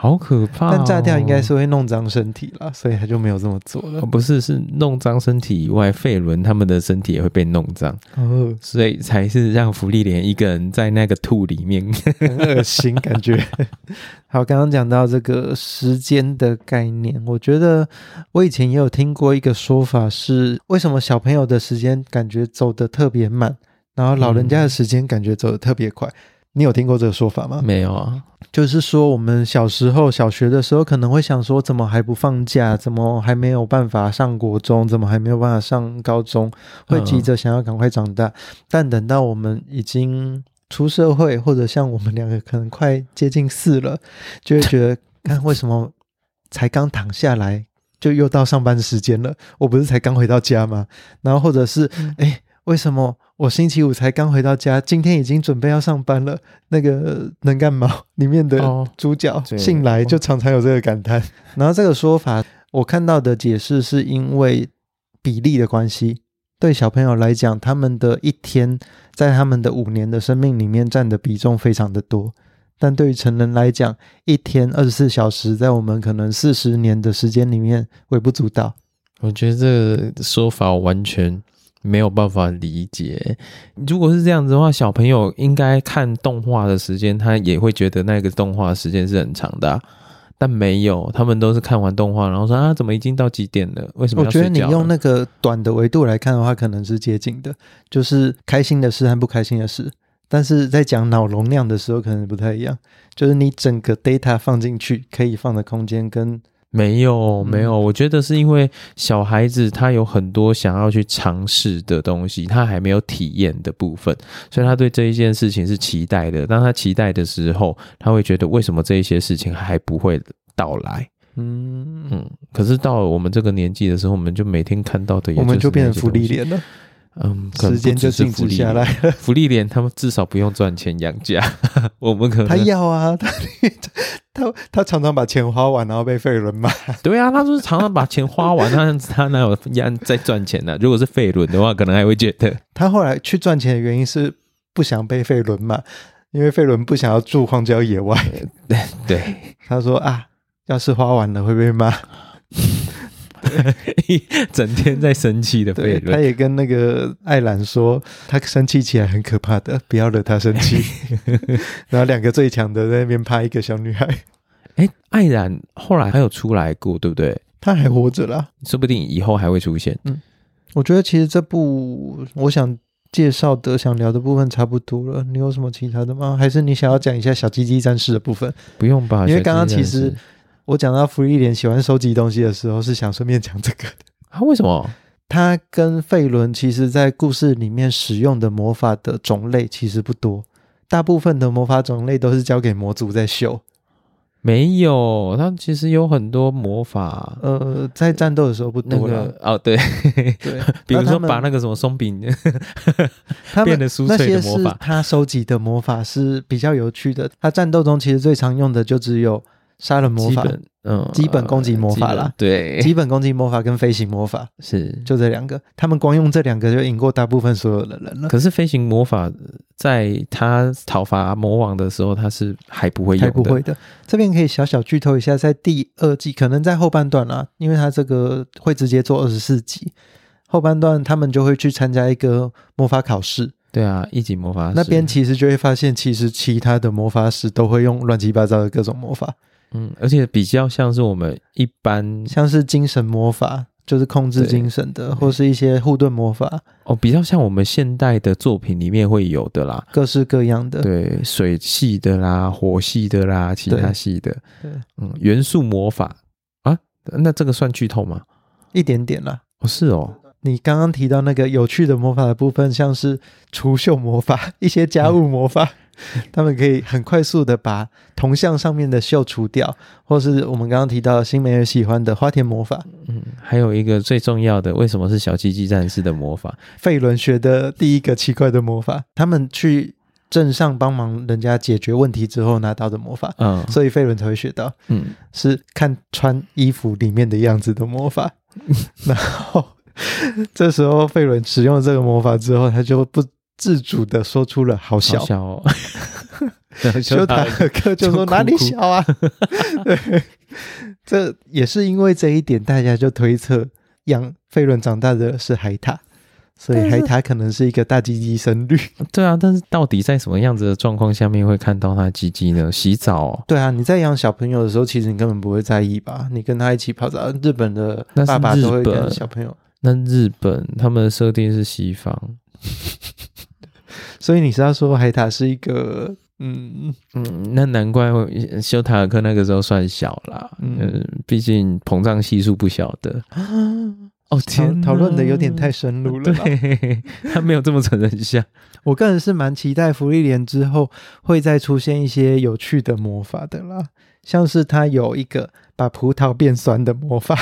好可怕、哦！但炸掉应该是会弄脏身体啦，所以他就没有这么做了。哦、不是，是弄脏身体以外，费伦他们的身体也会被弄脏哦，所以才是让福利莲一个人在那个兔里面，很恶心感觉。好，刚刚讲到这个时间的概念，我觉得我以前也有听过一个说法是，为什么小朋友的时间感觉走得特别慢，然后老人家的时间感觉走得特别快。嗯你有听过这个说法吗？没有啊，就是说我们小时候小学的时候可能会想说，怎么还不放假？怎么还没有办法上国中？怎么还没有办法上高中？会急着想要赶快长大。嗯、但等到我们已经出社会，或者像我们两个可能快接近四了，就会觉得，看为什么才刚躺下来，就又到上班时间了？我不是才刚回到家吗？然后或者是，哎、欸。为什么我星期五才刚回到家，今天已经准备要上班了？那个能干嘛里面的主角信来就常常有这个感叹。然后这个说法，我看到的解释是因为比例的关系。对小朋友来讲，他们的一天在他们的五年的生命里面占的比重非常的多，但对于成人来讲，一天二十四小时在我们可能四十年的时间里面微不足道。我觉得这个说法完全。没有办法理解，如果是这样子的话，小朋友应该看动画的时间，他也会觉得那个动画时间是很长的啊，但没有，他们都是看完动画，然后说啊，怎么已经到几点了？为什么？我觉得你用那个短的维度来看的话，可能是接近的，就是开心的事和不开心的事。但是在讲脑容量的时候，可能不太一样，就是你整个 data 放进去可以放的空间跟。没有没有，我觉得是因为小孩子他有很多想要去尝试的东西，他还没有体验的部分，所以他对这一件事情是期待的。当他期待的时候，他会觉得为什么这一些事情还不会到来？嗯嗯。可是到了我们这个年纪的时候，我们就每天看到的，也我们就变成福利脸了。嗯，时间就静止下来了。芙莉莲他们至少不用赚钱养家，我们可能他要啊，他他他常常把钱花完，然后被费伦骂。对啊，他就是常常把钱花完，他他哪有在赚钱呢？如果是费伦的话，可能还会觉得 他后来去赚钱的原因是不想被费伦骂，因为费伦不想要住荒郊野外。对 对，他说啊，要是花完了会被骂。整天在生气的费伦，他也跟那个艾兰说，他生气起来很可怕的，不要惹他生气。然后两个最强的在那边拍一个小女孩。哎、欸，艾兰后来还有出来过，对不对？他还活着啦，说不定以后还会出现。嗯，我觉得其实这部我想介绍的、想聊的部分差不多了。你有什么其他的吗？还是你想要讲一下小鸡鸡战士的部分？不用吧，因为刚刚其实。我讲到福利莲喜欢收集东西的时候，是想顺便讲这个的。他、啊、为什么？他跟费伦其实，在故事里面使用的魔法的种类其实不多，大部分的魔法种类都是交给魔族在修。没有，他其实有很多魔法。呃，在战斗的时候不多了。那个、哦，对对，比如说把那个什么松饼 他变得酥脆的魔法，他收集的魔法是比较有趣的。他战斗中其实最常用的就只有。杀人魔法，嗯，基本攻击魔法啦，对，基本攻击魔法跟飞行魔法。是。就这两个，他们光用这两个就赢过大部分所有的人了。可是飞行魔法在他讨伐魔王的时候，他是还不会用的，还不会的。这边可以小小剧透一下，在第二季，可能在后半段啦，因为他这个会直接做二十四集，后半段他们就会去参加一个魔法考试。对啊，一级魔法师。那边其实就会发现，其实其他的魔法师都会用乱七八糟的各种魔法。嗯，而且比较像是我们一般，像是精神魔法，就是控制精神的，或是一些护盾魔法。哦，比较像我们现代的作品里面会有的啦，各式各样的，对，水系的啦，火系的啦，其他系的，对，嗯，元素魔法。啊，那这个算剧透吗？一点点啦，哦，是哦，你刚刚提到那个有趣的魔法的部分，像是除锈魔法，一些家务魔法。嗯 他们可以很快速的把铜像上面的锈除掉，或是我们刚刚提到新梅尔喜欢的花田魔法。嗯，还有一个最重要的，为什么是小鸡鸡战士的魔法？费伦学的第一个奇怪的魔法，他们去镇上帮忙人家解决问题之后拿到的魔法。嗯，所以费伦才会学到。嗯，是看穿衣服里面的样子的魔法。然后这时候费伦使用了这个魔法之后，他就不。自主的说出了好小，好小哦，修塔尔克就说哪里小啊？对，这也是因为这一点，大家就推测养费伦长大的是海獭，所以海獭可能是一个大鸡鸡僧侣。对啊，但是到底在什么样子的状况下面会看到他鸡鸡呢？洗澡哦？对啊，你在养小朋友的时候，其实你根本不会在意吧？你跟他一起泡澡，日本的爸爸都会跟小朋友。那日本他们的设定是西方。所以你是要说海塔是一个，嗯嗯，那难怪修塔尔克那个时候算小啦，嗯，毕竟膨胀系数不晓得。哦天，讨论的有点太深入了，对，他没有这么成人像。我个人是蛮期待福利莲之后会再出现一些有趣的魔法的啦，像是他有一个把葡萄变酸的魔法。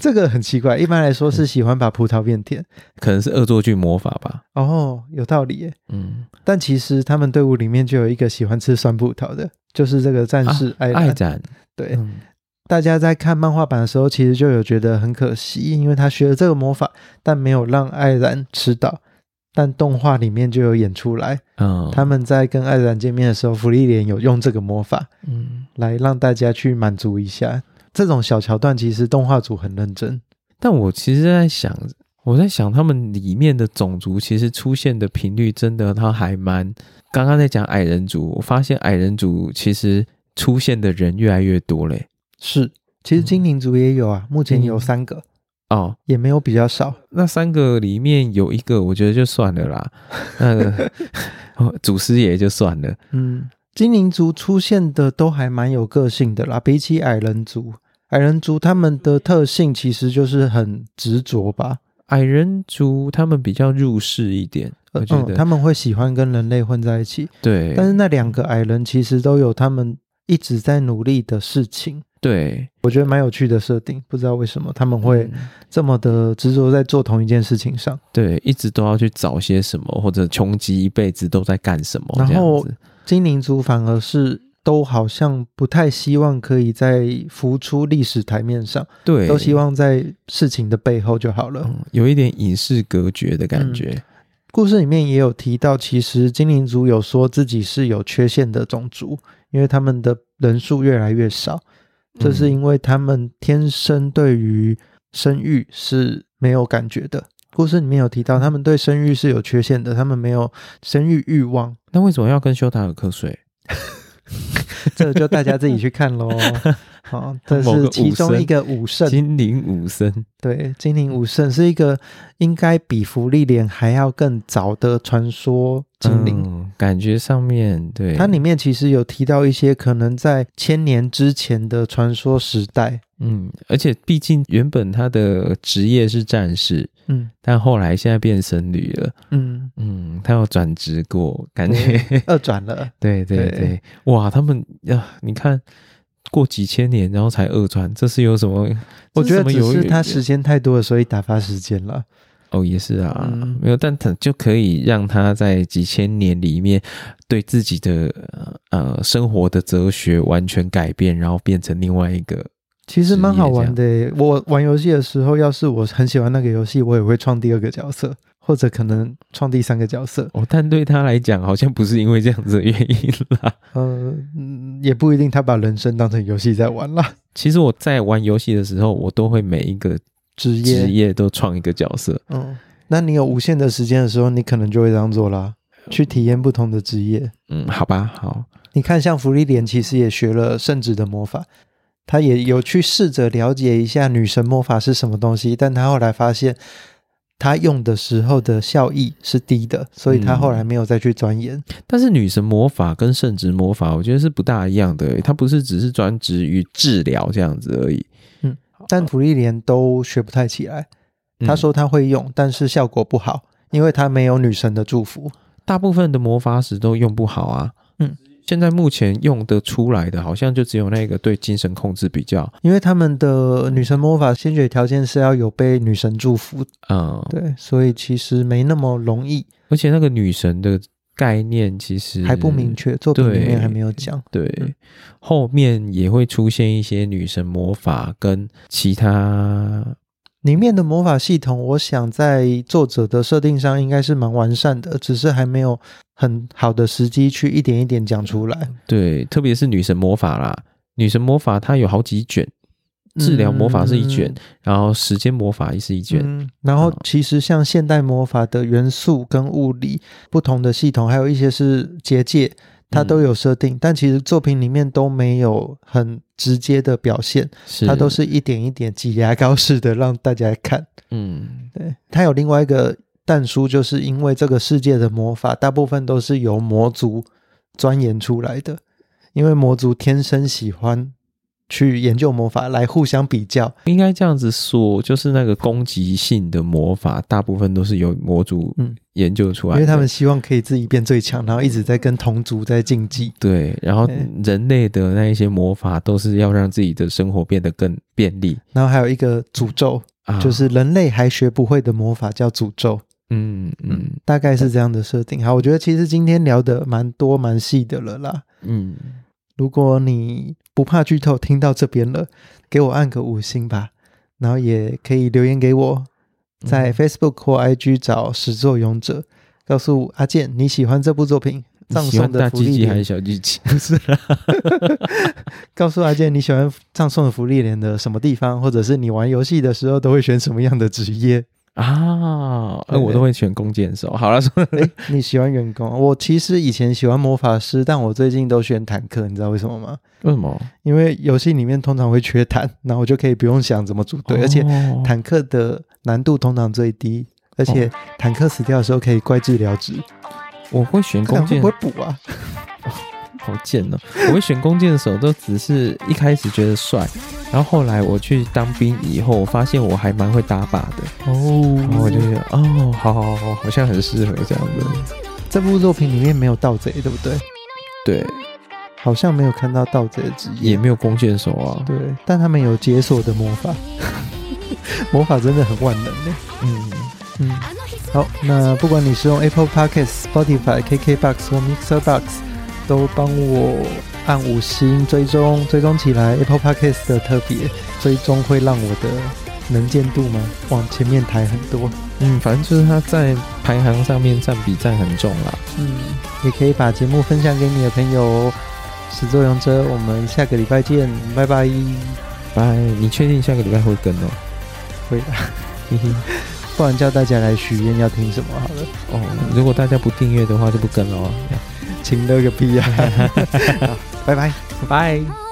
这个很奇怪，一般来说是喜欢把葡萄变甜，可能是恶作剧魔法吧。哦，有道理耶。嗯，但其实他们队伍里面就有一个喜欢吃酸葡萄的，就是这个战士艾艾展。对，嗯、大家在看漫画版的时候，其实就有觉得很可惜，因为他学了这个魔法，但没有让艾然吃到。但动画里面就有演出来，嗯，他们在跟艾然见面的时候，芙莉莲有用这个魔法，嗯，来让大家去满足一下。这种小桥段其实动画组很认真，但我其实在想，我在想他们里面的种族其实出现的频率真的，他还蛮。刚刚在讲矮人族，我发现矮人族其实出现的人越来越多嘞。是，其实精灵族也有啊，目前有三个哦，也没有比较少。那三个里面有一个，我觉得就算了啦，那个 祖师爷就算了，嗯。精灵族出现的都还蛮有个性的啦，比起矮人族，矮人族他们的特性其实就是很执着吧。矮人族他们比较入世一点，我觉得、嗯、他们会喜欢跟人类混在一起。对，但是那两个矮人其实都有他们一直在努力的事情。对，我觉得蛮有趣的设定，不知道为什么他们会这么的执着在做同一件事情上。对，一直都要去找些什么，或者穷极一辈子都在干什么，然后。精灵族反而是都好像不太希望可以再浮出历史台面上，对，都希望在事情的背后就好了，嗯、有一点与世隔绝的感觉、嗯。故事里面也有提到，其实精灵族有说自己是有缺陷的种族，因为他们的人数越来越少，这是因为他们天生对于生育是没有感觉的。故事里面有提到，他们对生育是有缺陷的，他们没有生育欲望。那为什么要跟修塔尔克睡？这就大家自己去看喽。好，这是其中一个武圣，精灵武圣。对，精灵武圣是一个应该比芙利莲还要更早的传说精灵。嗯，感觉上面对它里面其实有提到一些可能在千年之前的传说时代。嗯，而且毕竟原本他的职业是战士，嗯，但后来现在变僧侣了，嗯。嗯，他要转职过，感觉。二转了，对对对，对，哇，他们呀，你看过几千年然后才二转，这是有什么？我觉得只是他时间太多了，所以打发时间了。哦，也是啊，嗯、没有，但他就可以让他在几千年里面对自己的呃生活的哲学完全改变，然后变成另外一个。其实蛮好玩的。我玩游戏的时候，要是我很喜欢那个游戏，我也会创第二个角色，或者可能创第三个角色。哦，但对他来讲，好像不是因为这样子的原因啦。嗯，也不一定，他把人生当成游戏在玩啦。其实我在玩游戏的时候，我都会每一个职业职业都创一个角色。嗯，那你有无限的时间的时候，你可能就会这样做啦，去体验不同的职业。嗯，好吧，好。你看，像芙莉莲其实也学了圣旨的魔法。他也有去试着了解一下女神魔法是什么东西，但他后来发现他用的时候的效益是低的，所以他后来没有再去钻研。嗯。但是女神魔法跟圣职魔法，我觉得是不大一样的，它不是只是专职于治疗这样子而已。嗯，但普利莲都学不太起来。他说他会用，但是效果不好，因为他没有女神的祝福。大部分的魔法使都用不好啊。嗯，现在目前用得出来的，好像就只有那个对精神控制比较，因为他们的女神魔法先决条件是要有被女神祝福。嗯，对，所以其实没那么容易。而且那个女神的概念其实还不明确，作品里面还没有讲。对，对，后面也会出现一些女神魔法跟其他。里面的魔法系统，我想在作者的设定上应该是蛮完善的，只是还没有很好的时机去一点一点讲出来。对，特别是女神魔法啦，女神魔法它有好几卷，治疗魔法是一卷，嗯、然后时间魔法也是一卷，嗯。然后其实像现代魔法的元素跟物理不同的系统，还有一些是结界。它都有设定，但其实作品里面都没有很直接的表现，它都是一点一点挤牙膏式的让大家看。嗯，对。它有另外一个但书，就是因为这个世界的魔法大部分都是由魔族钻研出来的，因为魔族天生喜欢。去研究魔法来互相比较，应该这样子说，就是那个攻击性的魔法，大部分都是由魔族嗯研究出来，因为他们希望可以自己变最强，然后一直在跟同族在竞技。对，然后人类的那一些魔法都是要让自己的生活变得更便利。然后还有一个诅咒，啊、就是人类还学不会的魔法叫诅咒。嗯嗯，大概是这样的设定。好，我觉得其实今天聊的蛮多蛮细的了啦。嗯。如果你不怕剧透，听到这边了，给我按个五星吧。然后也可以留言给我，在 Facebook 或 IG 找始作俑者，告诉阿健你喜欢这部作品。葬送的芙莉莲还是小鸡鸡？不是啦。告诉阿健你喜欢葬送的芙莉莲的什么地方，或者是你玩游戏的时候都会选什么样的职业？啊，呃，我都会选弓箭手。好了，你喜欢员工？我其实以前喜欢魔法师，但我最近都选坦克，你知道为什么吗？为什么？因为游戏里面通常会缺坦，然后我就可以不用想怎么组队，哦，而且坦克的难度通常最低，而且坦克死掉的时候可以怪治疗值。我会选弓箭，会补啊。好贱哦！我会选弓箭手，都只是一开始觉得帅，然后后来我去当兵以后，我发现我还蛮会打靶的哦。然后我就觉得哦，好好好，好像很适合这样子。这部作品里面没有盗贼，对不对？对，好像没有看到盗贼的职业，也没有弓箭手啊。对，但他们有解锁的魔法，魔法真的很万能的。嗯嗯，好，那不管你是用 Apple Podcasts、Spotify、KKBox 或 Mixer Box。都帮我按五星追踪，追踪起来。Apple Podcast 的特别追踪会让我的能见度吗往前面抬很多？嗯，反正就是它在排行上面占比占很重啦。嗯，也可以把节目分享给你的朋友。始作俑者，我们下个礼拜见，拜拜拜。你确定下个礼拜会更哦？会的，不然叫大家来许愿要听什么好了。哦，如果大家不订阅的话，就不跟了哦。请乐个屁呀！拜，拜拜，拜。